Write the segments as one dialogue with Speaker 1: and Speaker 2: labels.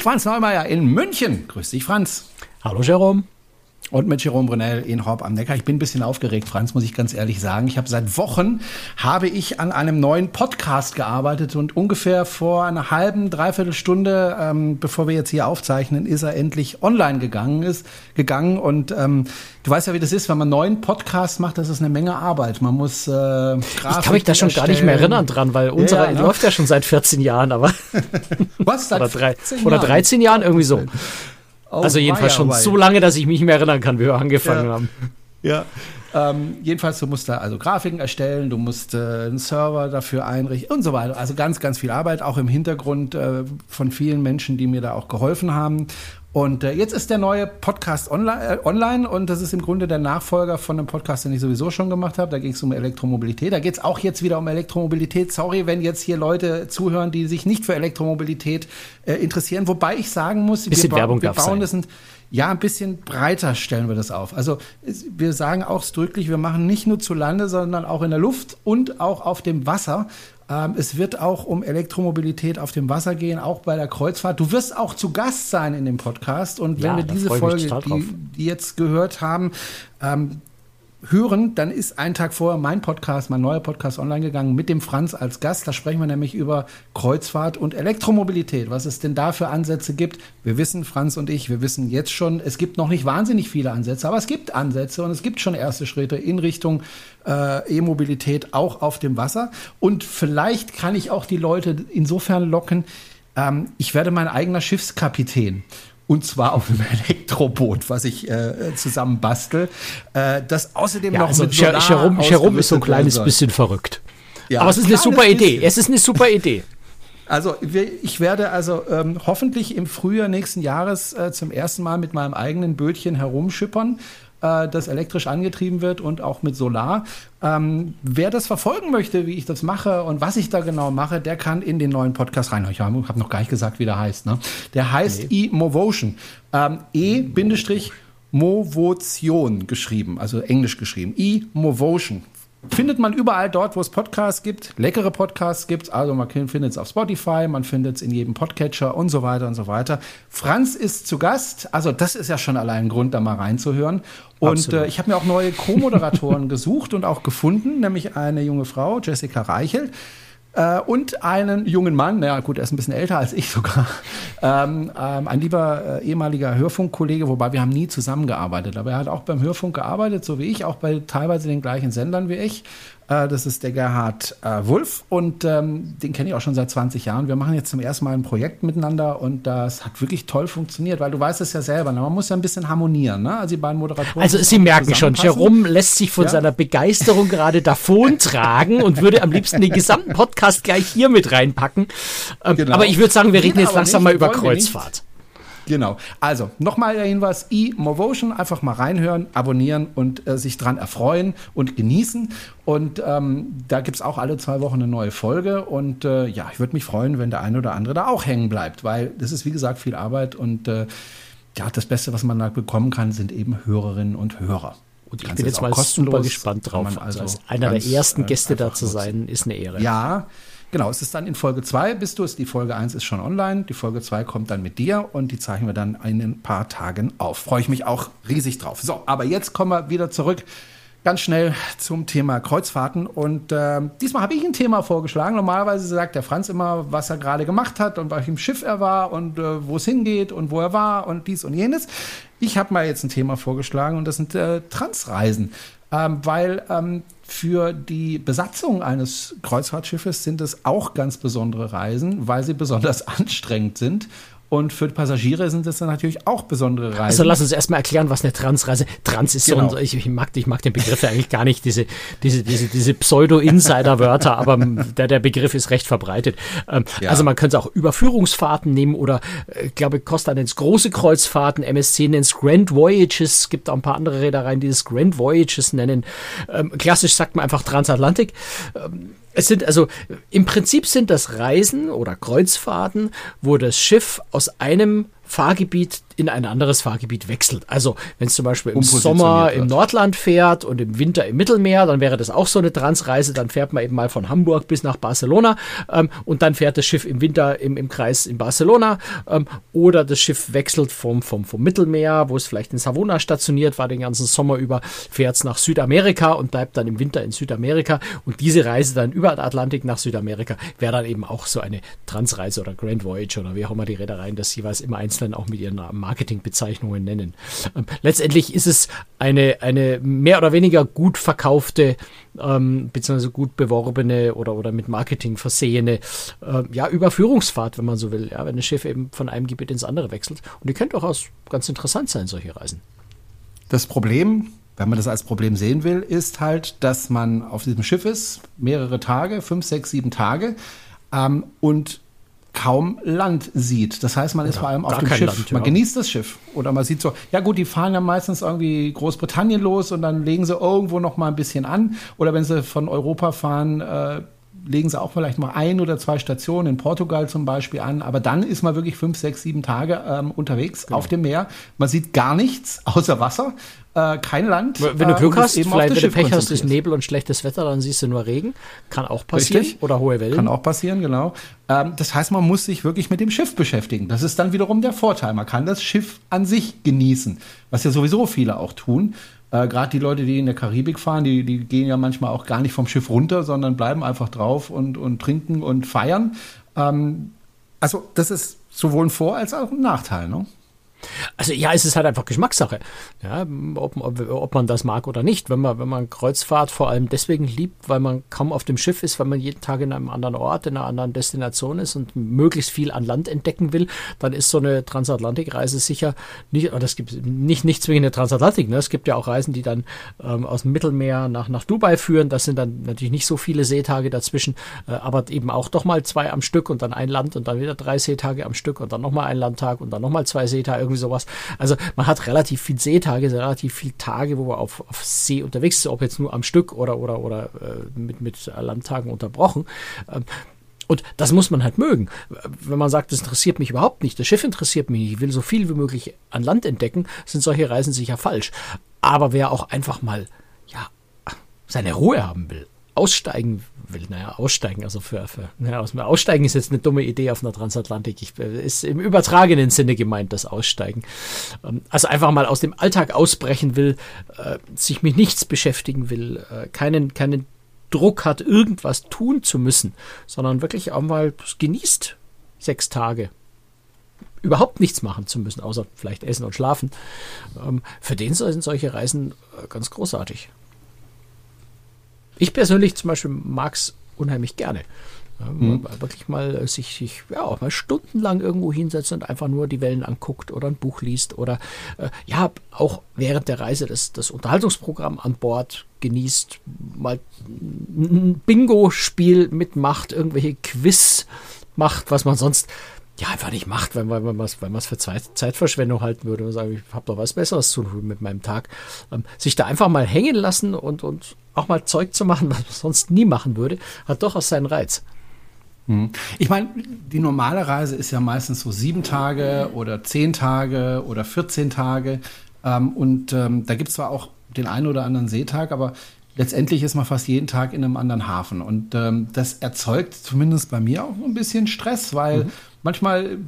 Speaker 1: Mit Franz Neumeier in München. Grüß dich, Franz.
Speaker 2: Hallo, Jerome.
Speaker 1: Und mit Jerome Brunel in Horb am Neckar. Ich bin ein bisschen aufgeregt, Franz, muss ich ganz ehrlich sagen. Ich habe seit Wochen habe ich an einem neuen Podcast gearbeitet und ungefähr vor einer halben, dreiviertel Stunde, ähm, bevor wir jetzt hier aufzeichnen, ist er endlich online gegangen ist, gegangen. Und ähm, du weißt ja, wie das ist, wenn man einen neuen Podcast macht, das ist eine Menge Arbeit. Man muss äh,
Speaker 2: Grafiken Ich kann mich da schon erstellen. gar nicht mehr erinnern dran, weil unsere ja, ne? läuft ja schon seit 14 Jahren, aber
Speaker 1: Was? Seit
Speaker 2: oder, drei, oder 13 Jahren irgendwie so. Oh, also jedenfalls schon so lange, dass ich mich nicht mehr erinnern kann, wie wir angefangen
Speaker 1: ja.
Speaker 2: haben.
Speaker 1: Ja. Ähm, jedenfalls, du musst da also Grafiken erstellen, du musst äh, einen Server dafür einrichten und so weiter. Also ganz, ganz viel Arbeit, auch im Hintergrund äh, von vielen Menschen, die mir da auch geholfen haben. Und äh, jetzt ist der neue Podcast online, äh, online und das ist im Grunde der Nachfolger von einem Podcast, den ich sowieso schon gemacht habe. Da ging es um Elektromobilität. Da geht es auch jetzt wieder um Elektromobilität. Sorry, wenn jetzt hier Leute zuhören, die sich nicht für Elektromobilität äh, interessieren. Wobei ich sagen muss,
Speaker 2: Bisschen
Speaker 1: wir,
Speaker 2: Werbung
Speaker 1: wir bauen das ein, ja, ein bisschen breiter stellen wir das auf. Also wir sagen auch drücklich, wir machen nicht nur zu Lande, sondern auch in der Luft und auch auf dem Wasser. Ähm, es wird auch um Elektromobilität auf dem Wasser gehen, auch bei der Kreuzfahrt. Du wirst auch zu Gast sein in dem Podcast. Und wenn
Speaker 2: Ja,
Speaker 1: wir diese Folge, die, die jetzt gehört haben, ähm, hören, dann ist ein Tag vorher mein Podcast, mein neuer Podcast online gegangen mit dem Franz als Gast. Da sprechen wir nämlich über Kreuzfahrt und Elektromobilität, was es denn da für Ansätze gibt. Wir wissen, Franz und ich, wir wissen jetzt schon, es gibt noch nicht wahnsinnig viele Ansätze, aber es gibt Ansätze und es gibt schon erste Schritte in Richtung äh, E-Mobilität auch auf dem Wasser. Und vielleicht kann ich auch die Leute insofern locken, ähm, ich werde mein eigener Schiffskapitän. Und zwar auf einem Elektroboot, was ich äh, zusammen bastel. Äh, das außerdem
Speaker 2: Ja,
Speaker 1: noch
Speaker 2: also
Speaker 1: mit Solar
Speaker 2: Jerome, Jerome ist so ein kleines
Speaker 1: soll.
Speaker 2: bisschen verrückt.
Speaker 1: Ja,
Speaker 2: Aber es ist eine super Idee.
Speaker 1: bisschen.
Speaker 2: Es ist eine super Idee.
Speaker 1: Also ich werde also ähm, hoffentlich im Frühjahr nächsten Jahres äh, zum ersten Mal mit meinem eigenen Bötchen herumschippern, äh, das elektrisch angetrieben wird und auch mit Solar. Ähm, wer das verfolgen möchte, wie ich das mache und was ich da genau mache, der kann in den neuen Podcast rein. Ich habe noch gar nicht gesagt, wie der heißt. Ne? Der heißt E-Movotion. Ähm, E-Movotion geschrieben, also englisch geschrieben. E-Movotion. Findet man überall dort, wo es Podcasts gibt, leckere Podcasts gibt. Also man findet es auf Spotify, man findet es in jedem Podcatcher und so weiter und so weiter. Franz ist zu Gast. Also das ist ja schon allein ein Grund, da mal reinzuhören. Und äh, ich habe mir auch neue Co-Moderatoren gesucht und auch gefunden, nämlich eine junge Frau, Jessica Reichelt. Äh, und einen jungen Mann, naja gut, er ist ein bisschen älter als ich sogar, ähm, ähm, ein lieber äh, ehemaliger Hörfunkkollege, wobei wir haben nie zusammengearbeitet, aber er hat auch beim Hörfunk gearbeitet, so wie ich, auch bei teilweise den gleichen Sendern wie ich. Äh, das ist der Gerhard äh, Wulff und ähm, den kenne ich auch schon seit 20 Jahren. Wir machen jetzt zum ersten Mal ein Projekt miteinander und das hat wirklich toll funktioniert, weil du weißt es ja selber, ne? man muss ja ein bisschen harmonieren, ne? also die beiden Moderatoren.
Speaker 2: Also Sie merken schon. Jerome lässt sich von
Speaker 1: Ja.
Speaker 2: seiner Begeisterung gerade davontragen und würde am liebsten den gesamten Podcast gleich hier mit reinpacken. Ähm,
Speaker 1: Genau.
Speaker 2: Aber ich würde sagen, wir reden jetzt langsam
Speaker 1: nicht,
Speaker 2: mal über. Kreuzfahrt.
Speaker 1: Genau. Also, nochmal der Hinweis, e-Movotion, einfach mal reinhören, abonnieren und äh, sich dran erfreuen und genießen. Und ähm, da gibt's auch alle zwei Wochen eine neue Folge. Und äh, ja, ich würde mich freuen, wenn der eine oder andere da auch hängen bleibt, weil das ist, wie gesagt, viel Arbeit und äh, ja, das Beste, was man da bekommen kann, sind eben Hörerinnen und Hörer.
Speaker 2: Und ich bin
Speaker 1: es
Speaker 2: jetzt
Speaker 1: auch
Speaker 2: mal
Speaker 1: kostenlos,
Speaker 2: super gespannt drauf. Also,
Speaker 1: also
Speaker 2: als einer der ersten
Speaker 1: äh,
Speaker 2: Gäste da zu sein, ist eine Ehre.
Speaker 1: Ja, genau. Es ist dann in Folge 2 bist du es. Die Folge 1 ist schon online. Die Folge 2 kommt dann mit dir und die zeichnen wir dann in ein paar Tagen auf. Freue ich mich auch riesig drauf. So, aber jetzt kommen wir wieder zurück ganz schnell zum Thema Kreuzfahrten. Und äh, diesmal habe ich ein Thema vorgeschlagen. Normalerweise sagt der Franz immer, was er gerade gemacht hat und bei welchem Schiff er war und äh, wo es hingeht und wo er war und dies und jenes. Ich habe mal jetzt ein Thema vorgeschlagen und das sind äh, Transreisen. Ähm, weil ähm, für die Besatzung eines Kreuzfahrtschiffes sind es auch ganz besondere Reisen, weil sie besonders anstrengend sind. Und für die Passagiere sind es dann natürlich auch besondere Reisen.
Speaker 2: Also lass uns erstmal erklären, was eine Transreise. Trans ist
Speaker 1: Genau.
Speaker 2: so ein, ich, ich, mag, ich mag den Begriff eigentlich gar nicht, diese, diese, diese, diese Pseudo-Insider-Wörter, aber der, der Begriff ist recht verbreitet. Ähm,
Speaker 1: Ja.
Speaker 2: Also man könnte es auch Überführungsfahrten nehmen oder äh, ich glaube, Costa nennt es große Kreuzfahrten, MSC nennt es Grand Voyages, es gibt auch ein paar andere Reedereien, die es Grand Voyages nennen. Ähm, klassisch sagt man einfach Transatlantik. Ähm, es sind also, im Prinzip sind das Reisen oder Kreuzfahrten, wo das Schiff aus einem Fahrgebiet in ein anderes Fahrgebiet wechselt. Also wenn es zum Beispiel im Sommer im Nordland fährt und im Winter im Mittelmeer, dann wäre das auch so eine Transreise. Dann fährt man eben mal von Hamburg bis nach Barcelona ähm, und dann fährt das Schiff im Winter im, im Kreis in Barcelona ähm, oder das Schiff wechselt vom, vom, vom Mittelmeer, wo es vielleicht in Savona stationiert war, den ganzen Sommer über, fährt es nach Südamerika und bleibt dann im Winter in Südamerika und diese Reise dann über den Atlantik nach Südamerika wäre dann eben auch so eine Transreise oder Grand Voyage oder wie auch immer die Reedereien das jeweils im Einzelnen auch mit ihren Marketingbezeichnungen nennen. Ähm, letztendlich ist es eine, eine mehr oder weniger gut verkaufte ähm, beziehungsweise gut beworbene oder, oder mit Marketing versehene äh, ja, Überführungsfahrt, wenn man so will, ja, wenn ein Schiff eben von einem Gebiet ins andere wechselt. Und die können durchaus ganz interessant sein, solche Reisen.
Speaker 1: Das Problem, wenn man das als Problem sehen will, ist halt, dass man auf diesem Schiff ist, mehrere Tage, fünf, sechs, sieben Tage, ähm, und kaum Land sieht. Das heißt, man ist ja, vor allem auf dem Schiff. Land, ja. Man genießt das Schiff. Oder man sieht so, ja gut, die fahren ja meistens irgendwie Großbritannien los und dann legen sie irgendwo noch mal ein bisschen an. Oder wenn sie von Europa fahren, äh, legen sie auch vielleicht mal ein oder zwei Stationen in Portugal zum Beispiel an. Aber dann ist man wirklich fünf, sechs, sieben Tage ähm, unterwegs genau. auf dem Meer. Man sieht gar nichts außer Wasser äh, kein Land.
Speaker 2: Wenn du Glück äh, hast, vielleicht wenn du Pech hast, ist Nebel und schlechtes Wetter, dann siehst du nur Regen. Kann auch passieren. Richtig.
Speaker 1: Oder hohe Wellen. Kann auch passieren, genau. Ähm, das heißt, man muss sich wirklich mit dem Schiff beschäftigen. Das ist dann wiederum der Vorteil. Man kann das Schiff an sich genießen, was ja sowieso viele auch tun. Äh, Gerade die Leute, die in der Karibik fahren, die, die gehen ja manchmal auch gar nicht vom Schiff runter, sondern bleiben einfach drauf und, und trinken und feiern. Ähm, also das ist sowohl ein Vor- als auch ein Nachteil. Ne?
Speaker 2: Also ja, es ist halt einfach Geschmackssache, ja, ob, ob, ob, man das mag oder nicht. Wenn man, wenn man Kreuzfahrt vor allem deswegen liebt, weil man kaum auf dem Schiff ist, weil man jeden Tag in einem anderen Ort, in einer anderen Destination ist und möglichst viel an Land entdecken will, dann ist so eine Transatlantikreise sicher nicht, es gibt nicht, nicht zwingend eine Transatlantik, ne? es gibt ja auch Reisen, die dann ähm, aus dem Mittelmeer nach, nach Dubai führen. Das sind dann natürlich nicht so viele Seetage dazwischen, äh, aber eben auch doch mal zwei am Stück und dann ein Land und dann wieder drei Seetage am Stück und dann nochmal ein Landtag und dann nochmal zwei Seetage irgendwie sowas. Also man hat relativ viel Seetage, relativ viel Tage, wo man auf, auf See unterwegs ist, ob jetzt nur am Stück oder, oder, oder äh, mit, mit Landtagen unterbrochen. Ähm, und das muss man halt mögen. Wenn man sagt, das interessiert mich überhaupt nicht, das Schiff interessiert mich, ich will so viel wie möglich an Land entdecken, sind solche Reisen sicher falsch. Aber wer auch einfach mal, ja, seine Ruhe haben will, aussteigen will, naja, aussteigen, also für, für naja, aussteigen ist jetzt eine dumme Idee auf einer Transatlantik. Ich, äh, ist im übertragenen Sinne gemeint, das Aussteigen. Ähm, also einfach mal aus dem Alltag ausbrechen will, äh, sich mit nichts beschäftigen will, äh, keinen, keinen Druck hat, irgendwas tun zu müssen, sondern wirklich auch mal genießt sechs Tage überhaupt nichts machen zu müssen, außer vielleicht essen und schlafen. Ähm, für den sind solche Reisen ganz großartig. Ich persönlich zum Beispiel mag es unheimlich gerne. Mhm. Wirklich mal äh, sich, sich ja, auch mal stundenlang irgendwo hinsetzt und einfach nur die Wellen anguckt oder ein Buch liest oder äh, ja, auch während der Reise das, das Unterhaltungsprogramm an Bord genießt, mal ein Bingo-Spiel mitmacht, irgendwelche Quiz macht, was man sonst ja einfach nicht macht, wenn man es wenn für Zeit, Zeitverschwendung halten würde und sagen, ich habe doch was Besseres zu tun mit meinem Tag. Ähm, sich da einfach mal hängen lassen und, und auch mal Zeug zu machen, was man sonst nie machen würde, hat durchaus seinen Reiz.
Speaker 1: Hm. Ich meine, die normale Reise ist ja meistens so sieben Tage oder zehn Tage oder 14 Tage. Ähm, und ähm, da gibt es zwar auch den einen oder anderen Seetag, aber letztendlich ist man fast jeden Tag in einem anderen Hafen. Und ähm, das erzeugt zumindest bei mir auch ein bisschen Stress, weil mhm. Manchmal,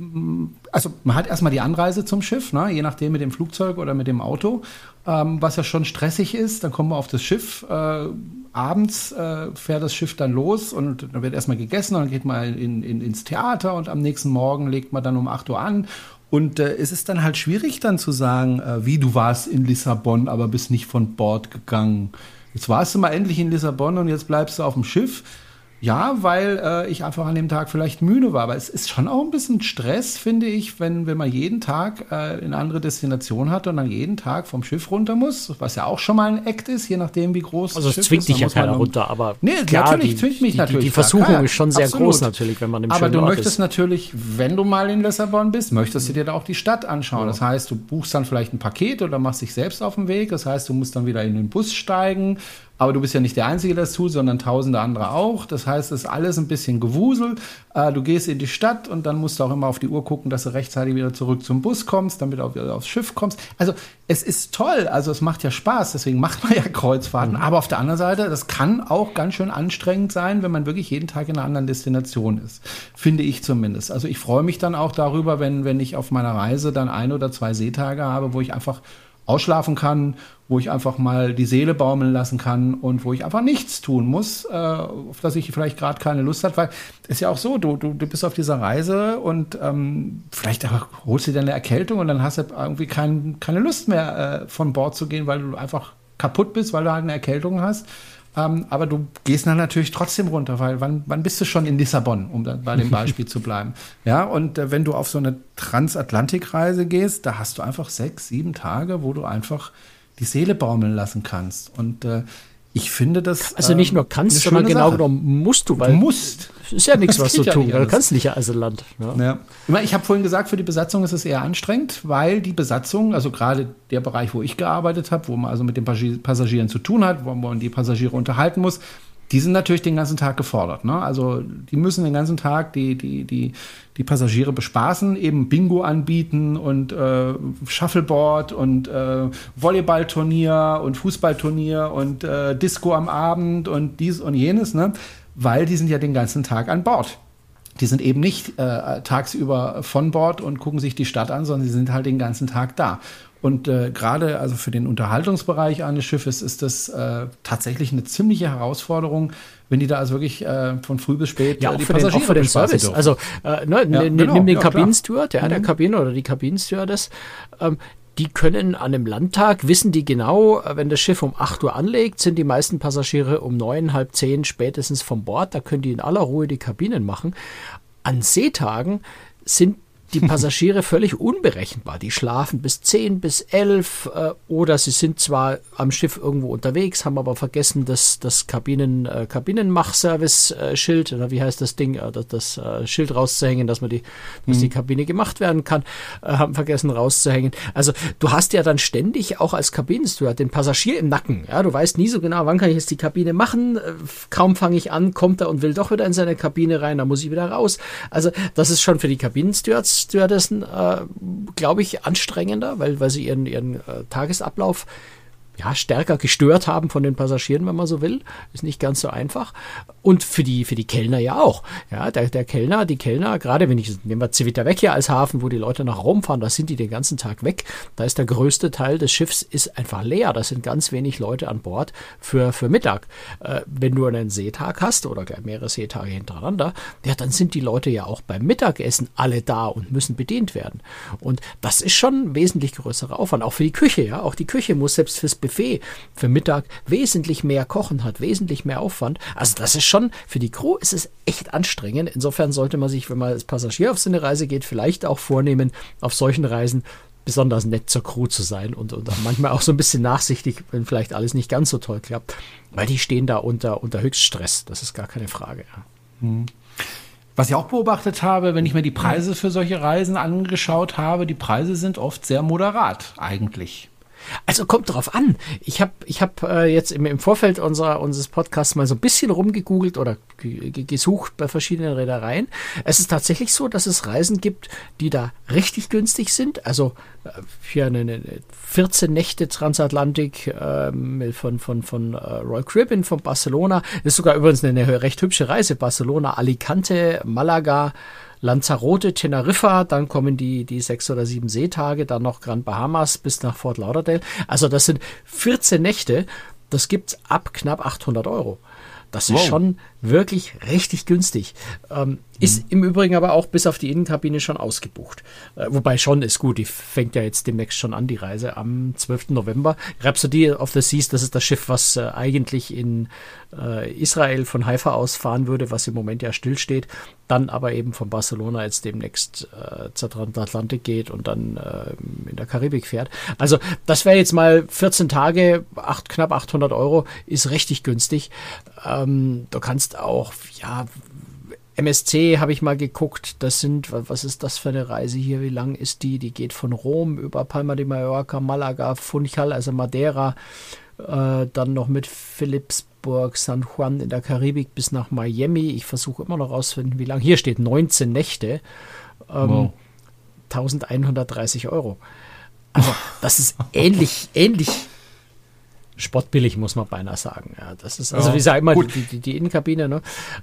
Speaker 1: also man hat erstmal die Anreise zum Schiff, ne, je nachdem mit dem Flugzeug oder mit dem Auto ähm, was ja schon stressig ist. Dann kommen wir auf das Schiff. Äh, abends äh, fährt das Schiff dann los und dann wird erstmal gegessen, dann geht man in, in, ins Theater und am nächsten Morgen legt man dann um 8 Uhr an. Und äh, es ist dann halt schwierig dann zu sagen, äh, wie du warst in Lissabon, aber bist nicht von Bord gegangen. Jetzt warst du mal endlich in Lissabon und jetzt bleibst du auf dem Schiff. Ja, weil äh, ich einfach an dem Tag vielleicht müde war. Aber es ist schon auch ein bisschen Stress, finde ich, wenn, wenn man jeden Tag äh, eine andere Destination hat und dann jeden Tag vom Schiff runter muss, was ja auch schon mal ein Act ist, je nachdem, wie groß
Speaker 2: also das Schiff zwingt dich ja keiner runter, aber
Speaker 1: nee, klar, natürlich zwingt mich
Speaker 2: die,
Speaker 1: natürlich.
Speaker 2: Die, die Versuchung klar, ist schon sehr absolut. groß natürlich, wenn man im
Speaker 1: Aber du Ort möchtest ist. natürlich, wenn du mal in Lissabon bist, möchtest du dir da auch die Stadt anschauen. Ja. Das heißt, du buchst dann vielleicht ein Paket oder machst dich selbst auf den Weg. Das heißt, du musst dann wieder in den Bus steigen Aber du bist ja nicht der Einzige, der das tut, sondern tausende andere auch. Das heißt, es ist alles ein bisschen Gewusel. Äh, du gehst in die Stadt und dann musst du auch immer auf die Uhr gucken, dass du rechtzeitig wieder zurück zum Bus kommst, damit du auch wieder aufs Schiff kommst. Also es ist toll, also es macht ja Spaß, deswegen macht man ja Kreuzfahrten. Mhm. Aber auf der anderen Seite, das kann auch ganz schön anstrengend sein, wenn man wirklich jeden Tag in einer anderen Destination ist. Finde ich zumindest. Also ich freue mich dann auch darüber, wenn, wenn ich auf meiner Reise dann ein oder zwei Seetage habe, wo ich einfach ausschlafen kann, wo ich einfach mal die Seele baumeln lassen kann und wo ich einfach nichts tun muss, äh, auf das ich vielleicht gerade keine Lust habe, weil es ist ja auch so, du, du, du bist auf dieser Reise und ähm, vielleicht holst du dir eine Erkältung und dann hast du irgendwie kein, keine Lust mehr äh, von Bord zu gehen, weil du einfach kaputt bist, weil du halt eine Erkältung hast. Ähm, aber du gehst dann natürlich trotzdem runter, weil wann, wann bist du schon in Lissabon, um dann bei dem Beispiel zu bleiben? Ja, und äh, wenn du auf so eine Transatlantikreise gehst, da hast du einfach sechs, sieben Tage, wo du einfach die Seele baumeln lassen kannst. Und äh, ich finde das.
Speaker 2: Also nicht nur ähm, kannst, sondern genau Sache. genommen musst du, weil.
Speaker 1: Du musst.
Speaker 2: Ist ja nichts, was du ja tun kannst. Du kannst nicht ja also Land.
Speaker 1: Ja. ja. Ich habe vorhin gesagt, für die Besatzung ist es eher anstrengend, weil die Besatzung, also gerade der Bereich, wo ich gearbeitet habe, wo man also mit den Passagieren zu tun hat, wo man die Passagiere unterhalten muss, die sind natürlich den ganzen Tag gefordert. Ne? Also die müssen den ganzen Tag die, die, die, die Passagiere bespaßen, eben Bingo anbieten und äh, Shuffleboard und äh, Volleyballturnier und Fußballturnier und äh, Disco am Abend und dies und jenes, ne? weil die sind ja den ganzen Tag an Bord. Die sind eben nicht äh, tagsüber von Bord und gucken sich die Stadt an, sondern sie sind halt den ganzen Tag da. Und äh, gerade also für den Unterhaltungsbereich eines Schiffes ist das äh, tatsächlich eine ziemliche Herausforderung, wenn die da also wirklich äh, von früh bis spät
Speaker 2: ja, äh, die auch für den, auch für den Service. Dürfen. Also äh, ne, ja, nimm genau, den ja, Kabinensteward, ja, mhm. der Kabine oder die Kabinenstewardess, ähm, die können an einem Landtag, wissen die genau, wenn das Schiff um 8 Uhr anlegt, sind die meisten Passagiere um neun, halb zehn spätestens vom Bord. Da können die in aller Ruhe die Kabinen machen. An Seetagen sind die Passagiere völlig unberechenbar. Die schlafen bis 10, bis 11 äh, oder sie sind zwar am Schiff irgendwo unterwegs, haben aber vergessen, das, das Kabinen, äh, Kabinenmachservice-Schild, oder wie heißt das Ding, äh, das, das äh, Schild rauszuhängen, dass man die, dass mhm. die Kabine gemacht werden kann, äh, haben vergessen rauszuhängen. Also du hast ja dann ständig auch als Kabinensteward den Passagier im Nacken. Ja, du weißt nie so genau, wann kann ich jetzt die Kabine machen. Äh, kaum fange ich an, kommt er und will doch wieder in seine Kabine rein, dann muss ich wieder raus. Also das ist schon für die Kabinenstewards Stewardessen, äh, glaube ich, anstrengender, weil, weil sie ihren, ihren äh, Tagesablauf ja, stärker gestört haben von den Passagieren, wenn man so will. Ist nicht ganz so einfach. Und für die, für die Kellner ja auch. Ja, der, der Kellner, die Kellner, gerade wenn ich, nehmen wir Civitavecchia als Hafen, wo die Leute nach Rom fahren, da sind die den ganzen Tag weg. Da ist der größte Teil des Schiffs ist einfach leer. Da sind ganz wenig Leute an Bord für, für Mittag. Äh, wenn du einen Seetag hast oder mehrere Seetage hintereinander, ja, dann sind die Leute ja auch beim Mittagessen alle da und müssen bedient werden. Und das ist schon ein wesentlich größerer Aufwand. Auch für die Küche, ja. Auch die Küche muss selbst fürs Buffet für Mittag wesentlich mehr kochen, hat wesentlich mehr Aufwand. Also das ist schon, für die Crew ist es echt anstrengend. Insofern sollte man sich, wenn man als Passagier auf so eine Reise geht, vielleicht auch vornehmen, auf solchen Reisen besonders nett zur Crew zu sein und, und manchmal auch so ein bisschen nachsichtig, wenn vielleicht alles nicht ganz so toll klappt, weil die stehen da unter, unter Höchststress. Das ist gar keine Frage.
Speaker 1: Hm. Was ich auch beobachtet habe, wenn ich mir die Preise für solche Reisen angeschaut habe, die Preise sind oft sehr moderat eigentlich.
Speaker 2: Also kommt drauf an. Ich habe ich hab, äh, jetzt im, im Vorfeld unserer, unseres Podcasts mal so ein bisschen rumgegoogelt oder gesucht bei verschiedenen Reedereien. Es ist tatsächlich so, dass es Reisen gibt, die da richtig günstig sind. Also äh, hier eine, eine 14 Nächte Transatlantik äh, von, von, von äh, Royal Caribbean von Barcelona. Ist sogar übrigens eine recht hübsche Reise. Barcelona, Alicante, Malaga, Lanzarote, Teneriffa, dann kommen die, die sechs oder sieben Seetage, dann noch Grand Bahamas bis nach Fort Lauderdale. Also das sind 14 Nächte. Das gibt's ab knapp 800 Euro. Das ist wow. schon wirklich richtig günstig. Ähm, ist im Übrigen aber auch bis auf die Innenkabine schon ausgebucht. Äh, wobei schon ist gut, die fängt ja jetzt demnächst schon an, die Reise am 12. November. Rhapsody of the Seas, das ist das Schiff, was äh, eigentlich in äh, Israel von Haifa aus fahren würde, was im Moment ja stillsteht. Dann aber eben von Barcelona jetzt demnächst äh, zur Transatlantik geht und dann äh, in der Karibik fährt. Also das wäre jetzt mal 14 Tage, acht, knapp 800 Euro, ist richtig günstig. Ähm, du kannst auch, ja, MSC habe ich mal geguckt, das sind, was ist das für eine Reise hier, wie lang ist die? Die geht von Rom über Palma de Mallorca, Malaga, Funchal, also Madeira, Äh, dann noch mit Philipsburg, San Juan in der Karibik bis nach Miami. Ich versuche immer noch rauszufinden, wie lange. Hier steht 19 Nächte. Ähm, wow. 1130 Euro. Also, das ist ähnlich, ähnlich spottbillig, muss man beinahe sagen. Ja, das ist, also ja, wie gesagt, immer die, die, die, Innenkabine, ne?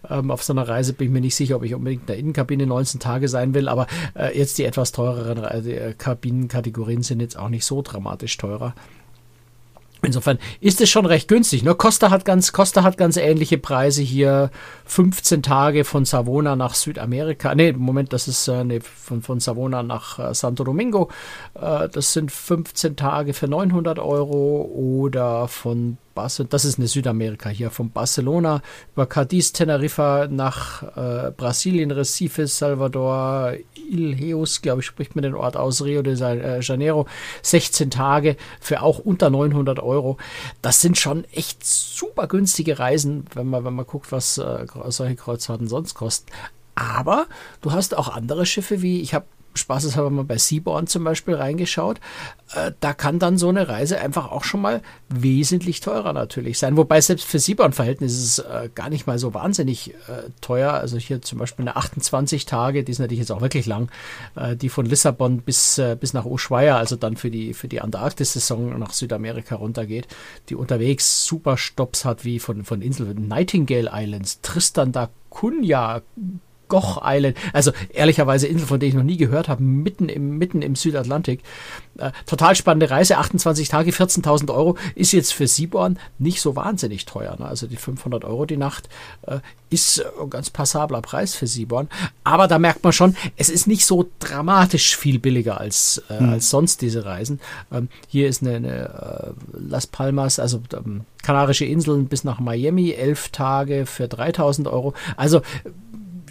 Speaker 2: Ähm, auf so einer Reise bin ich mir nicht sicher, ob ich unbedingt in der Innenkabine 19 Tage sein will, aber äh, jetzt die etwas teureren äh, Kabinenkategorien sind jetzt auch nicht so dramatisch teurer. Insofern ist es schon recht günstig. Ne? Costa hat ganz, Costa hat ganz ähnliche Preise hier. 15 Tage von Savona nach Südamerika. Nee, Moment, das ist äh, nee, von, von Savona nach äh, Santo Domingo. Äh, das sind 15 Tage für 900 Euro oder von Barcelona, das ist eine Südamerika hier, von Barcelona über Cadiz, Teneriffa nach äh, Brasilien, Recife, Salvador, Ilheus, glaube ich, spricht man den Ort aus, Rio de äh, Janeiro, 16 Tage für auch unter 900 Euro. Das sind schon echt super günstige Reisen, wenn man, wenn man guckt, was äh, solche Kreuzfahrten sonst kosten. Aber du hast auch andere Schiffe wie, ich habe spaßeshalber mal bei Seaborn zum Beispiel reingeschaut. Äh, da kann dann so eine Reise einfach auch schon mal wesentlich teurer natürlich sein. Wobei selbst für Seaborn-Verhältnisse ist es äh, gar nicht mal so wahnsinnig äh, teuer. Also hier zum Beispiel eine 28 Tage, die ist natürlich jetzt auch wirklich lang, die von Lissabon bis, bis nach Ushuaia, also dann für die, für die Antarktis-Saison nach Südamerika runtergeht, die unterwegs super Stops hat, wie von, von Inseln Nightingale Islands, Tristan da Cunha, Goch Island, also ehrlicherweise Insel, von der ich noch nie gehört habe, mitten im, mitten im Südatlantik. Äh, total spannende Reise, 28 Tage, 14.000 Euro, ist jetzt für Seaborn nicht so wahnsinnig teuer. Ne? Also die 500 Euro die Nacht äh, ist ein ganz passabler Preis für Seaborn. Aber da merkt man schon, es ist nicht so dramatisch viel billiger als, äh, hm. als sonst diese Reisen. Ähm, hier ist eine, eine äh, Las Palmas, also ähm, Kanarische Inseln bis nach Miami, elf Tage für 3000 Euro. Also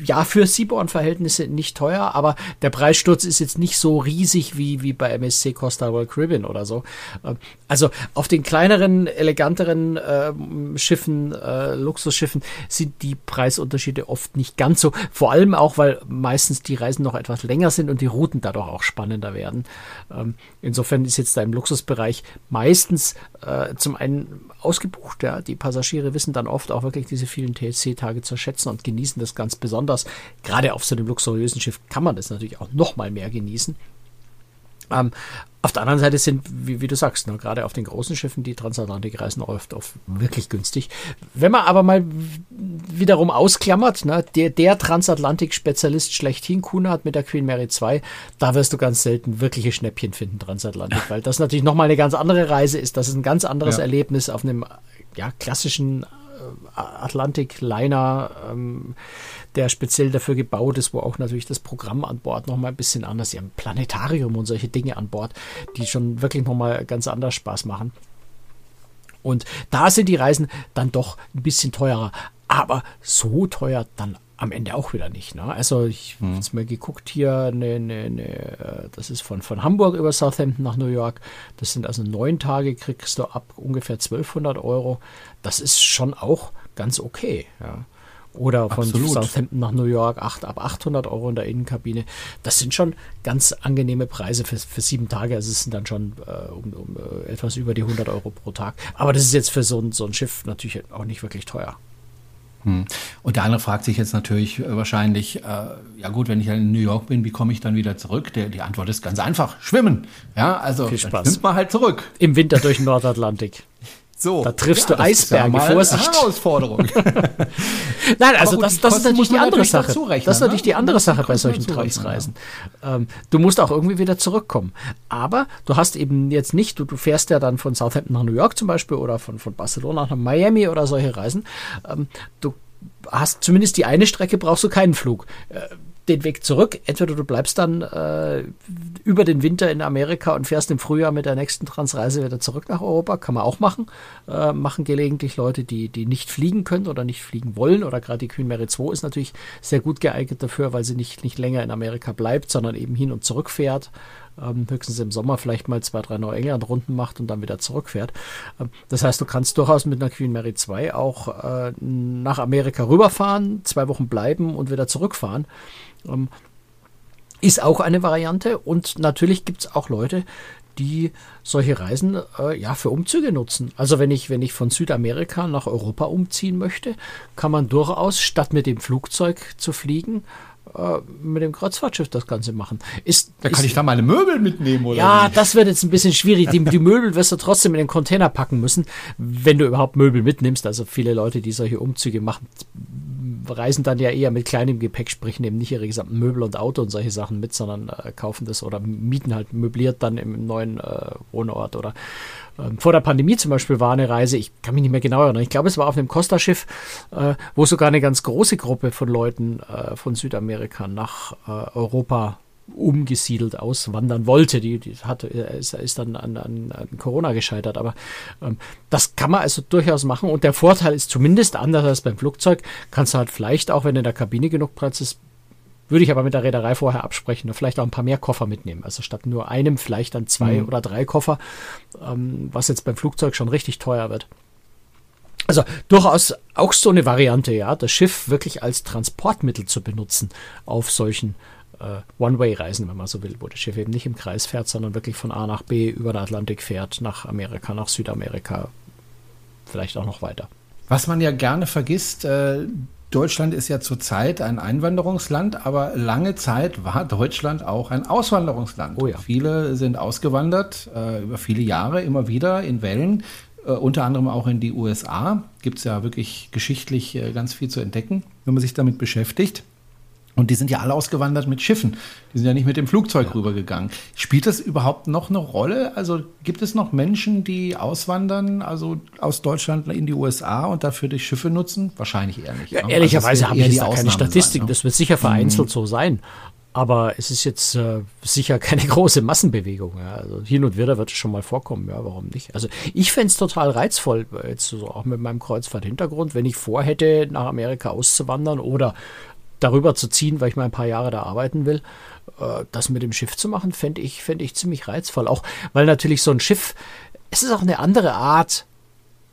Speaker 2: ja, für Seaborn-Verhältnisse nicht teuer, aber der Preissturz ist jetzt nicht so riesig wie, wie bei MSC Costa Royal Caribbean oder so. Ähm, also auf den kleineren, eleganteren äh, Schiffen, äh, Luxusschiffen sind die Preisunterschiede oft nicht ganz so. Vor allem auch, weil meistens die Reisen noch etwas länger sind und die Routen dadurch auch spannender werden. Ähm, insofern ist jetzt da im Luxusbereich meistens äh, zum einen ausgebucht. Ja. Die Passagiere wissen dann oft auch wirklich diese vielen THC-Tage zu schätzen und genießen das ganz besonders. Gerade auf so einem luxuriösen Schiff kann man das natürlich auch noch mal mehr genießen. Ähm, auf der anderen Seite sind, wie, wie du sagst, ne, gerade auf den großen Schiffen die Transatlantikreisen oft, oft wirklich günstig. Wenn man aber mal wiederum ausklammert, ne, der, der Transatlantik-Spezialist schlechthin, Kunert mit der Queen Mary 2, da wirst du ganz selten wirkliche Schnäppchen finden, Transatlantik, weil das natürlich nochmal eine ganz andere Reise ist. Das ist ein ganz anderes ja. Erlebnis auf einem ja, klassischen äh, Atlantik-Liner. Ähm, der speziell dafür gebaut ist, wo auch natürlich das Programm an Bord nochmal ein bisschen anders, sie haben Planetarium und solche Dinge an Bord, die schon wirklich nochmal ganz anders Spaß machen. Und da sind die Reisen dann doch ein bisschen teurer, aber so teuer dann am Ende auch wieder nicht. Ne? Also ich habe jetzt mal geguckt hier, ne, ne, ne, das ist von, von Hamburg über Southampton nach New York. Das sind also neun Tage, kriegst du ab ungefähr 1200 Euro. Das ist schon auch ganz okay. Ja. Oder von Absolut. Southampton nach New York 8 ab 800 Euro in der Innenkabine. Das sind schon ganz angenehme Preise für, für sieben Tage. Also es sind dann schon äh, um, um äh, etwas über die 100 Euro pro Tag. Aber das ist jetzt für so ein, so ein Schiff natürlich auch nicht wirklich teuer.
Speaker 1: Hm. Und der andere fragt sich jetzt natürlich äh, wahrscheinlich, äh, ja gut, wenn ich dann in New York bin, wie komme ich dann wieder zurück? Der, die Antwort ist ganz einfach, schwimmen. Ja, also
Speaker 2: Viel Spaß.
Speaker 1: schwimmt man halt zurück.
Speaker 2: Im Winter durch den Nordatlantik.
Speaker 1: So,
Speaker 2: da triffst ja, du Eisberge, ja Vorsicht.
Speaker 1: Herausforderung.
Speaker 2: Nein, also gut, das, das ist natürlich die andere Sache. das ist natürlich die andere ne? Sache bei solchen Kreuzreisen. Ja. Ähm, du musst auch irgendwie wieder zurückkommen. Aber du hast eben jetzt nicht, du, du fährst ja dann von Southampton nach New York zum Beispiel oder von, von Barcelona nach Miami oder solche Reisen. Ähm, du hast zumindest die eine Strecke brauchst du keinen Flug. Äh, den Weg zurück. Entweder du bleibst dann äh, über den Winter in Amerika und fährst im Frühjahr mit der nächsten Transreise wieder zurück nach Europa. Kann man auch machen. Äh, machen gelegentlich Leute, die, die nicht fliegen können oder nicht fliegen wollen. Oder gerade die Queen Mary 2 ist natürlich sehr gut geeignet dafür, weil sie nicht, nicht länger in Amerika bleibt, sondern eben hin und zurück fährt ähm, höchstens im Sommer vielleicht mal zwei, drei Neuengland-Runden macht und dann wieder zurückfährt. Ähm, das heißt, du kannst durchaus mit einer Queen Mary 2 auch äh, nach Amerika rüberfahren, zwei Wochen bleiben und wieder zurückfahren. Ähm, ist auch eine Variante und natürlich gibt es auch Leute, die solche Reisen äh, ja für Umzüge nutzen. Also wenn ich wenn ich von Südamerika nach Europa umziehen möchte, kann man durchaus statt mit dem Flugzeug zu fliegen äh, mit dem Kreuzfahrtschiff das Ganze machen.
Speaker 1: Ist, da kann ist, ich da meine Möbel mitnehmen, oder?
Speaker 2: Ja, wie? das wird jetzt ein bisschen schwierig. Die, die, Möbel wirst du trotzdem in den Container packen müssen, wenn du überhaupt Möbel mitnimmst. Also viele Leute, die solche Umzüge machen, reisen dann ja eher mit kleinem Gepäck, sprich nehmen nicht ihre gesamten Möbel und Auto und solche Sachen mit, sondern äh, kaufen das oder mieten halt möbliert dann im neuen äh, Wohnort oder ähm, vor der Pandemie zum Beispiel war eine Reise, ich kann mich nicht mehr genau erinnern, ich glaube, es war auf einem Costa-Schiff, äh, wo sogar eine ganz große Gruppe von Leuten äh, von Südamerika nach äh, Europa umgesiedelt auswandern wollte. Die, die hat, äh, ist, ist dann an, an, an, Corona gescheitert. Aber ähm, das kann man also durchaus machen. Und der Vorteil ist zumindest anders als beim Flugzeug. Kannst du halt vielleicht auch, wenn in der Kabine genug Platz ist, würde ich aber mit der Reederei vorher absprechen und vielleicht auch ein paar mehr Koffer mitnehmen. Also statt nur einem vielleicht dann zwei mhm. oder drei Koffer, ähm, was jetzt beim Flugzeug schon richtig teuer wird. Also durchaus auch so eine Variante, ja, das Schiff wirklich als Transportmittel zu benutzen auf solchen äh, One-Way-Reisen, wenn man so will, wo das Schiff eben nicht im Kreis fährt, sondern wirklich von A nach B über den Atlantik fährt, nach Amerika, nach Südamerika, vielleicht auch noch weiter.
Speaker 1: Was man ja gerne vergisst, äh, Deutschland ist ja zurzeit ein Einwanderungsland, aber lange Zeit war Deutschland auch ein Auswanderungsland.
Speaker 2: Oh ja.
Speaker 1: Viele sind ausgewandert, äh, über viele Jahre, immer wieder in Wellen, äh, unter anderem auch in die USA. Gibt es ja wirklich geschichtlich äh, ganz viel zu entdecken, wenn man sich damit beschäftigt. Und die sind ja alle ausgewandert mit Schiffen. Die sind ja nicht mit dem Flugzeug ja. rübergegangen. Spielt das überhaupt noch eine Rolle? Also gibt es noch Menschen, die auswandern, also aus Deutschland in die USA und dafür die Schiffe nutzen? Wahrscheinlich eher nicht.
Speaker 2: Ja, ne? ehrlicherweise also habe ich da keine Statistik. Sein, ne? Das wird sicher vereinzelt mhm. so sein. Aber es ist jetzt äh, sicher keine große Massenbewegung. Ja. Also hin und wieder wird es schon mal vorkommen, ja, warum nicht? Also ich fände es total reizvoll, jetzt so auch mit meinem Kreuzfahrt-Hintergrund, wenn ich vorhätte, nach Amerika auszuwandern oder darüber zu ziehen, weil ich mal ein paar Jahre da arbeiten will, äh, das mit dem Schiff zu machen, fände ich, fänd ich ziemlich reizvoll. Auch weil natürlich so ein Schiff, es ist auch eine andere Art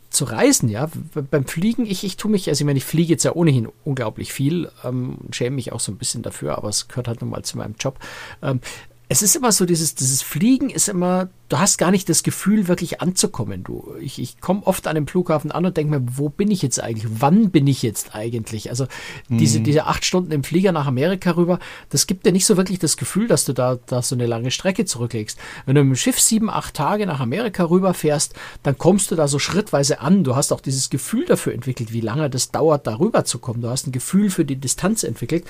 Speaker 2: zu reisen, ja. Beim Fliegen, ich, ich tue mich, also ich meine, ich fliege jetzt ja ohnehin unglaublich viel, ähm, schäme mich auch so ein bisschen dafür, aber es gehört halt nochmal zu meinem Job. Ähm, es ist immer so, dieses, dieses Fliegen ist immer, du hast gar nicht das Gefühl, wirklich anzukommen. Du, ich, ich komme oft an dem Flughafen an und denke mir, wo bin ich jetzt eigentlich? Wann bin ich jetzt eigentlich? Also diese, mhm. diese acht Stunden im Flieger nach Amerika rüber, das gibt dir nicht so wirklich das Gefühl, dass du da, da so eine lange Strecke zurücklegst. Wenn du mit dem Schiff sieben, acht Tage nach Amerika rüberfährst, dann kommst du da so schrittweise an. Du hast auch dieses Gefühl dafür entwickelt, wie lange das dauert, da rüber zu kommen. Du hast ein Gefühl für die Distanz entwickelt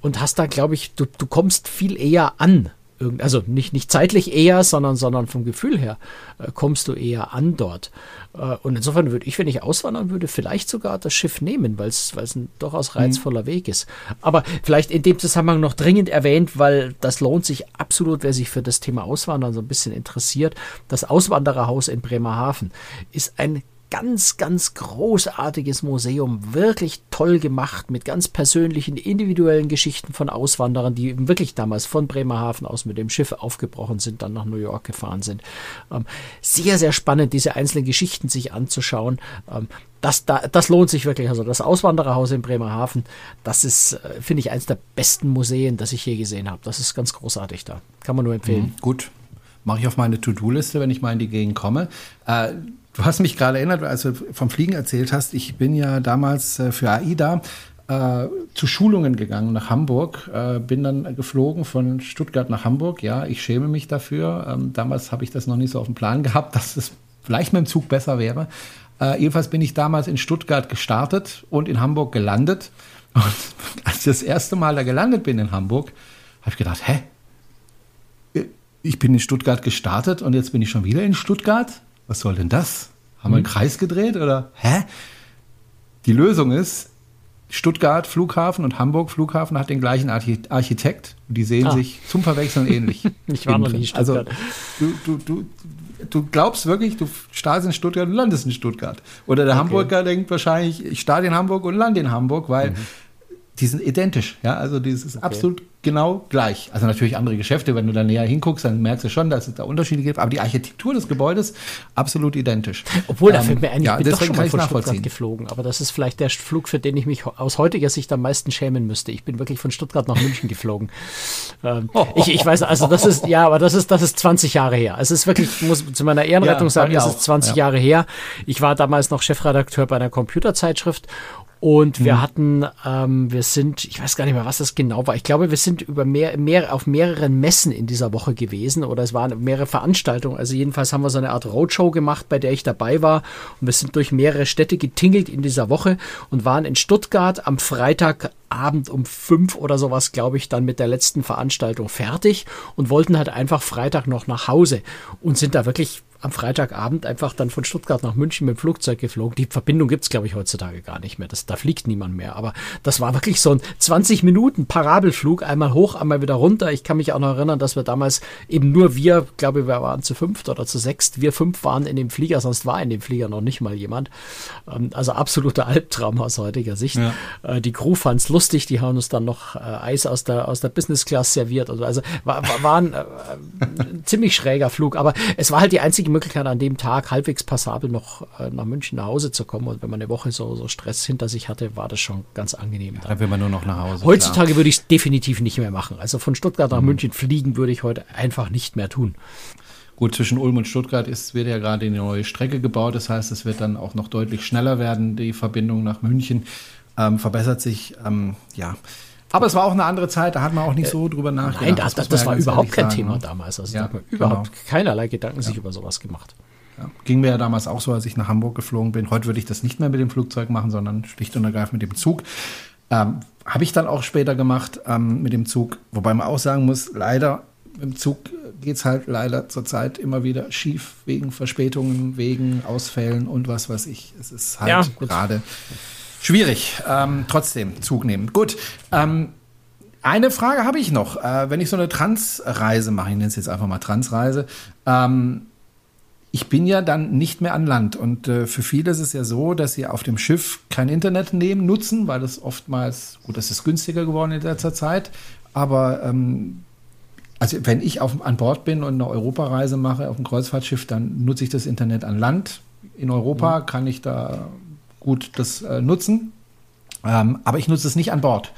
Speaker 2: und hast da, glaube ich, du, du kommst viel eher an also nicht, nicht zeitlich eher, sondern, sondern vom Gefühl her äh, kommst du eher an dort. Äh, und insofern würde ich, wenn ich auswandern würde, vielleicht sogar das Schiff nehmen, weil es ein durchaus mhm. reizvoller mhm. Weg ist. Aber vielleicht in dem Zusammenhang noch dringend erwähnt, weil das lohnt sich absolut, wer sich für das Thema Auswandern so ein bisschen interessiert. Das Auswandererhaus in Bremerhaven ist ein ganz, ganz großartiges Museum, wirklich toll gemacht mit ganz persönlichen, individuellen Geschichten von Auswanderern, die wirklich damals von Bremerhaven aus mit dem Schiff aufgebrochen sind, dann nach New York gefahren sind. Ähm, sehr, sehr spannend, diese einzelnen Geschichten sich anzuschauen. Ähm, das, da, das lohnt sich wirklich. Also das Auswandererhaus in Bremerhaven, das ist, äh, finde ich, eines der besten Museen, das ich je gesehen habe. Das ist ganz großartig da. Kann man nur empfehlen.
Speaker 1: Mhm, gut. Mache ich auf meine To-Do-Liste, wenn ich mal in die Gegend komme. Äh, Du hast mich gerade erinnert, als du vom Fliegen erzählt hast. Ich bin ja damals äh, für AIDA äh, zu Schulungen gegangen nach Hamburg, äh, bin dann geflogen von Stuttgart nach Hamburg. Ja, ich schäme mich dafür. Ähm, damals habe ich das noch nicht so auf dem Plan gehabt, dass es vielleicht mit dem Zug besser wäre. Jedenfalls bin ich damals in Stuttgart gestartet und in Hamburg gelandet. Und als ich das erste Mal da gelandet bin in Hamburg, habe ich gedacht, hä? Ich bin in Stuttgart gestartet und jetzt bin ich schon wieder in Stuttgart was soll denn das? Haben wir einen hm. Kreis gedreht oder? Hä? Die Lösung ist, Stuttgart Flughafen und Hamburg Flughafen hat den gleichen Architekt und die sehen ah. sich zum Verwechseln ähnlich.
Speaker 2: ich war noch nie in
Speaker 1: Also du, du, du, du glaubst wirklich, du startest in Stuttgart und landest in Stuttgart. Oder der okay. Hamburger denkt wahrscheinlich, ich starte in Hamburg und lande in Hamburg, weil mhm. Die sind identisch, ja, also das ist okay. absolut genau gleich. Also natürlich andere Geschäfte, wenn du da näher hinguckst, dann merkst du schon, dass es da Unterschiede gibt, aber die Architektur des Gebäudes absolut identisch.
Speaker 2: Obwohl, da ähm, fällt mir ein, ja, ich bin doch schon mal von Stuttgart geflogen, aber das ist vielleicht der Flug, für den ich mich aus heutiger Sicht am meisten schämen müsste. Ich bin wirklich von Stuttgart nach München geflogen. Ähm, oh, ich, ich weiß, also das ist, ja, aber das ist, das ist 20 Jahre her. Es ist wirklich, muss zu meiner Ehrenrettung ja, sagen, das ist 20 ja. Jahre her. Ich war damals noch Chefredakteur bei einer Computerzeitschrift und wir mhm. hatten, ähm, wir sind, ich weiß gar nicht mehr, was das genau war. Ich glaube, wir sind über mehr, mehr auf mehreren Messen in dieser Woche gewesen oder es waren mehrere Veranstaltungen. Also jedenfalls haben wir so eine Art Roadshow gemacht, bei der ich dabei war. Und wir sind durch mehrere Städte getingelt in dieser Woche und waren in Stuttgart am Freitagabend um fünf oder sowas, glaube ich, dann mit der letzten Veranstaltung fertig und wollten halt einfach Freitag noch nach Hause und sind da wirklich am Freitagabend einfach dann von Stuttgart nach München mit dem Flugzeug geflogen. Die Verbindung gibt es, glaube ich, heutzutage gar nicht mehr. Das, da fliegt niemand mehr. Aber das war wirklich so ein 20 Minuten Parabelflug, einmal hoch, einmal wieder runter. Ich kann mich auch noch erinnern, dass wir damals eben nur wir, glaube ich, wir waren zu fünft oder zu sechst, wir fünf waren in dem Flieger, sonst war in dem Flieger noch nicht mal jemand. Ähm, also absoluter Albtraum aus heutiger Sicht. Ja. Äh, die Crew fand es lustig, die haben uns dann noch äh, Eis aus der, aus der Business Class serviert. Also, also war, war, war ein, äh, ein ziemlich schräger Flug, aber es war halt die einzige Möglichkeit, an dem Tag halbwegs passabel noch äh, nach München nach Hause zu kommen. Und wenn man eine Woche so, so Stress hinter sich hatte, war das schon ganz angenehm.
Speaker 1: Dann will man nur noch nach Hause.
Speaker 2: Heutzutage klar. würde ich es definitiv nicht mehr machen. Also von Stuttgart nach mhm. München fliegen würde ich heute einfach nicht mehr tun.
Speaker 1: Gut, zwischen Ulm und Stuttgart ist, wird ja gerade eine neue Strecke gebaut. Das heißt, es wird dann auch noch deutlich schneller werden. Die Verbindung nach München ähm, verbessert sich. Ähm, ja. Aber es war auch eine andere Zeit, da hat man auch nicht so drüber nachgedacht.
Speaker 2: Nein, das, das, das war überhaupt kein sagen. Thema damals. Also ja, da hat man überhaupt genau. keinerlei Gedanken sich über sowas gemacht.
Speaker 1: Ja. Ging mir ja damals auch so, als ich nach Hamburg geflogen bin. Heute würde ich das nicht mehr mit dem Flugzeug machen, sondern schlicht und ergreifend mit dem Zug. Ähm, Habe ich dann auch später gemacht ähm, mit dem Zug. Wobei man auch sagen muss, leider im Zug geht es halt leider zurzeit immer wieder schief wegen Verspätungen, wegen Ausfällen und was weiß ich. Es ist halt ja, gerade Schwierig. Ähm, trotzdem Zug nehmen. Gut. Ähm, eine Frage habe ich noch. Äh, wenn ich so eine Transreise mache, ich nenne es jetzt einfach mal Transreise, ähm, ich bin ja dann nicht mehr an Land. Und äh, für viele ist es ja so, dass sie auf dem Schiff kein Internet nehmen, nutzen, weil das oftmals, gut, das ist günstiger geworden in letzter Zeit. Aber ähm, also wenn ich auf, an Bord bin und eine Europareise mache auf dem Kreuzfahrtschiff, dann nutze ich das Internet an Land. In Europa mhm. kann ich da gut das äh, nutzen. Ähm, aber ich nutze es nicht an Bord.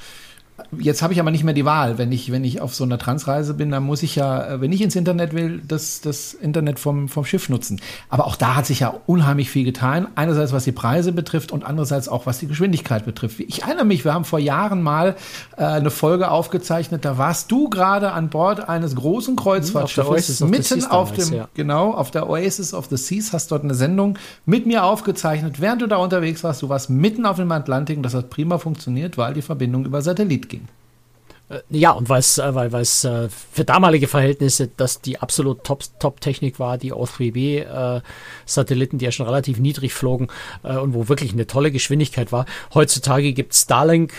Speaker 1: Jetzt habe ich aber nicht mehr die Wahl. Wenn ich, wenn ich auf so einer Transreise bin, dann muss ich ja, äh, wenn ich ins Internet will, das, das Internet vom, vom Schiff nutzen. Aber auch da hat sich ja unheimlich viel getan. Einerseits, was die Preise betrifft und andererseits auch, was die Geschwindigkeit betrifft. Ich erinnere mich, wir haben vor Jahren mal äh, eine Folge aufgezeichnet. Da warst du gerade an Bord eines großen Kreuzfahrtschiffes mitten auf dem, ja. genau, auf der Oasis of the Seas, hast dort eine Sendung mit mir aufgezeichnet, während du da unterwegs warst. Du warst mitten auf dem Atlantik und das hat prima funktioniert, weil die Verbindung über Satellit ging.
Speaker 2: Äh, ja, und weil's, äh, weil es äh, für damalige Verhältnisse dass die absolut Top-Technik Top war, die O3B-Satelliten, die ja schon relativ niedrig flogen und wo wirklich eine tolle Geschwindigkeit war. Heutzutage gibt Starlink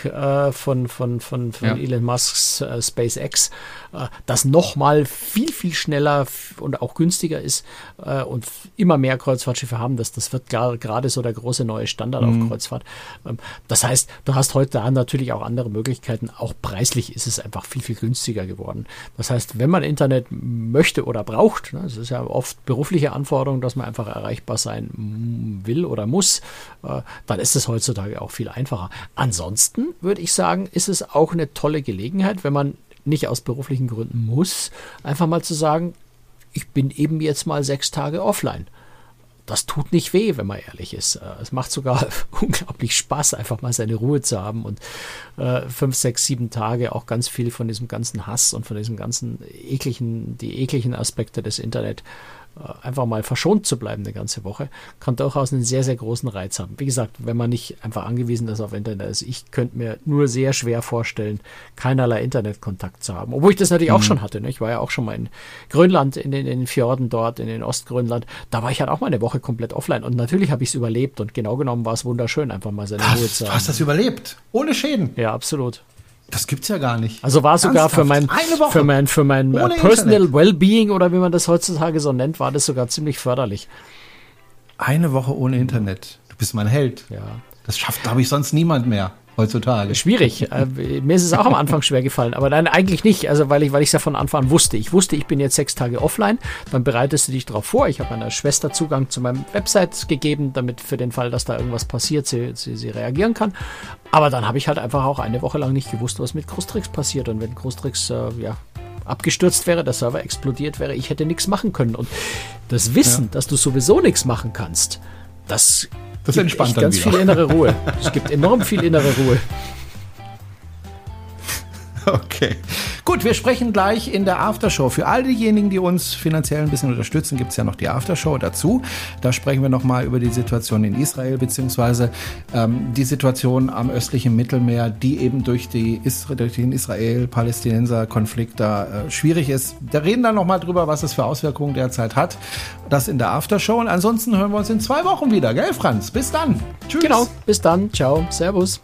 Speaker 2: von, von, von, von ja. Elon Musks SpaceX, das nochmal viel, viel schneller und auch günstiger ist und immer mehr Kreuzfahrtschiffe haben. Das, das wird gerade so der große neue Standard mhm. auf Kreuzfahrt. Ähm, das heißt, du hast heute natürlich auch andere Möglichkeiten, auch preislich ist es einfach viel, viel günstiger geworden. Das heißt, wenn man Internet möchte oder braucht, ne, es ist ja oft berufliche Anforderung, dass man einfach erreichbar sein will oder muss, äh, dann ist es heutzutage auch viel einfacher. Ansonsten würde ich sagen, ist es auch eine tolle Gelegenheit, wenn man nicht aus beruflichen Gründen muss, einfach mal zu sagen, ich bin eben jetzt mal sechs Tage offline das tut nicht weh, wenn man ehrlich ist. Äh, es macht sogar unglaublich Spaß, einfach mal seine Ruhe zu haben und äh, fünf, sechs, sieben Tage auch ganz viel von diesem ganzen Hass und von diesem ganzen ekligen, die ekligen Aspekte des Internet einfach mal verschont zu bleiben eine ganze Woche, kann durchaus einen sehr, sehr großen Reiz haben. Wie gesagt, wenn man nicht einfach angewiesen ist auf Internet. Also ich könnte mir nur sehr schwer vorstellen, keinerlei Internetkontakt zu haben. Obwohl ich das natürlich mhm. auch schon hatte. Ne? Ich war ja auch schon mal in Grönland, in den, in den Fjorden dort, in den Ostgrönland. Da war ich halt auch mal eine Woche komplett offline. Und natürlich habe ich es überlebt. Und genau genommen war es wunderschön, einfach mal seine
Speaker 1: das,
Speaker 2: Ruhe zu
Speaker 1: haben. Du hast das überlebt. Ohne Schäden.
Speaker 2: Ja, absolut.
Speaker 1: Das gibt's ja gar nicht.
Speaker 2: Also war sogar für mein, für mein, für mein äh, Personal Wellbeing oder wie man das heutzutage so nennt, war das sogar ziemlich förderlich.
Speaker 1: Eine Woche ohne Internet. Du bist mein Held.
Speaker 2: Ja.
Speaker 1: Das schafft, glaube ich, sonst niemand mehr. Heutzutage.
Speaker 2: Schwierig. Äh, mir ist es auch am Anfang schwer gefallen, aber nein, eigentlich nicht. Also weil ich, weil ich es ja von Anfang an wusste. Ich wusste, ich bin jetzt sechs Tage offline. Dann bereitest du dich darauf vor. Ich habe meiner Schwester Zugang zu meinem Website gegeben, damit für den Fall, dass da irgendwas passiert, sie, sie, sie reagieren kann. Aber dann habe ich halt einfach auch eine Woche lang nicht gewusst, was mit Großtricks passiert. Und wenn Großtricks äh, ja, abgestürzt wäre, der Server explodiert wäre, ich hätte nichts machen können. Und das Wissen, ja. dass du sowieso nichts machen kannst, das,
Speaker 1: das entspannt
Speaker 2: ganz
Speaker 1: wieder.
Speaker 2: viel innere Ruhe. Es gibt enorm viel innere Ruhe.
Speaker 1: Okay. Gut, wir sprechen gleich in der Aftershow. Für all diejenigen, die uns finanziell ein bisschen unterstützen, gibt es ja noch die Aftershow dazu. Da sprechen wir nochmal über die Situation in Israel, beziehungsweise ähm, die Situation am östlichen Mittelmeer, die eben durch, die Isra durch den Israel-Palästinenser-Konflikt da äh, schwierig ist. Da reden dann nochmal drüber, was es für Auswirkungen derzeit hat. Das in der Aftershow. Und ansonsten hören wir uns in zwei Wochen wieder, gell, Franz? Bis dann.
Speaker 2: Tschüss. Genau, bis dann. Ciao. Servus.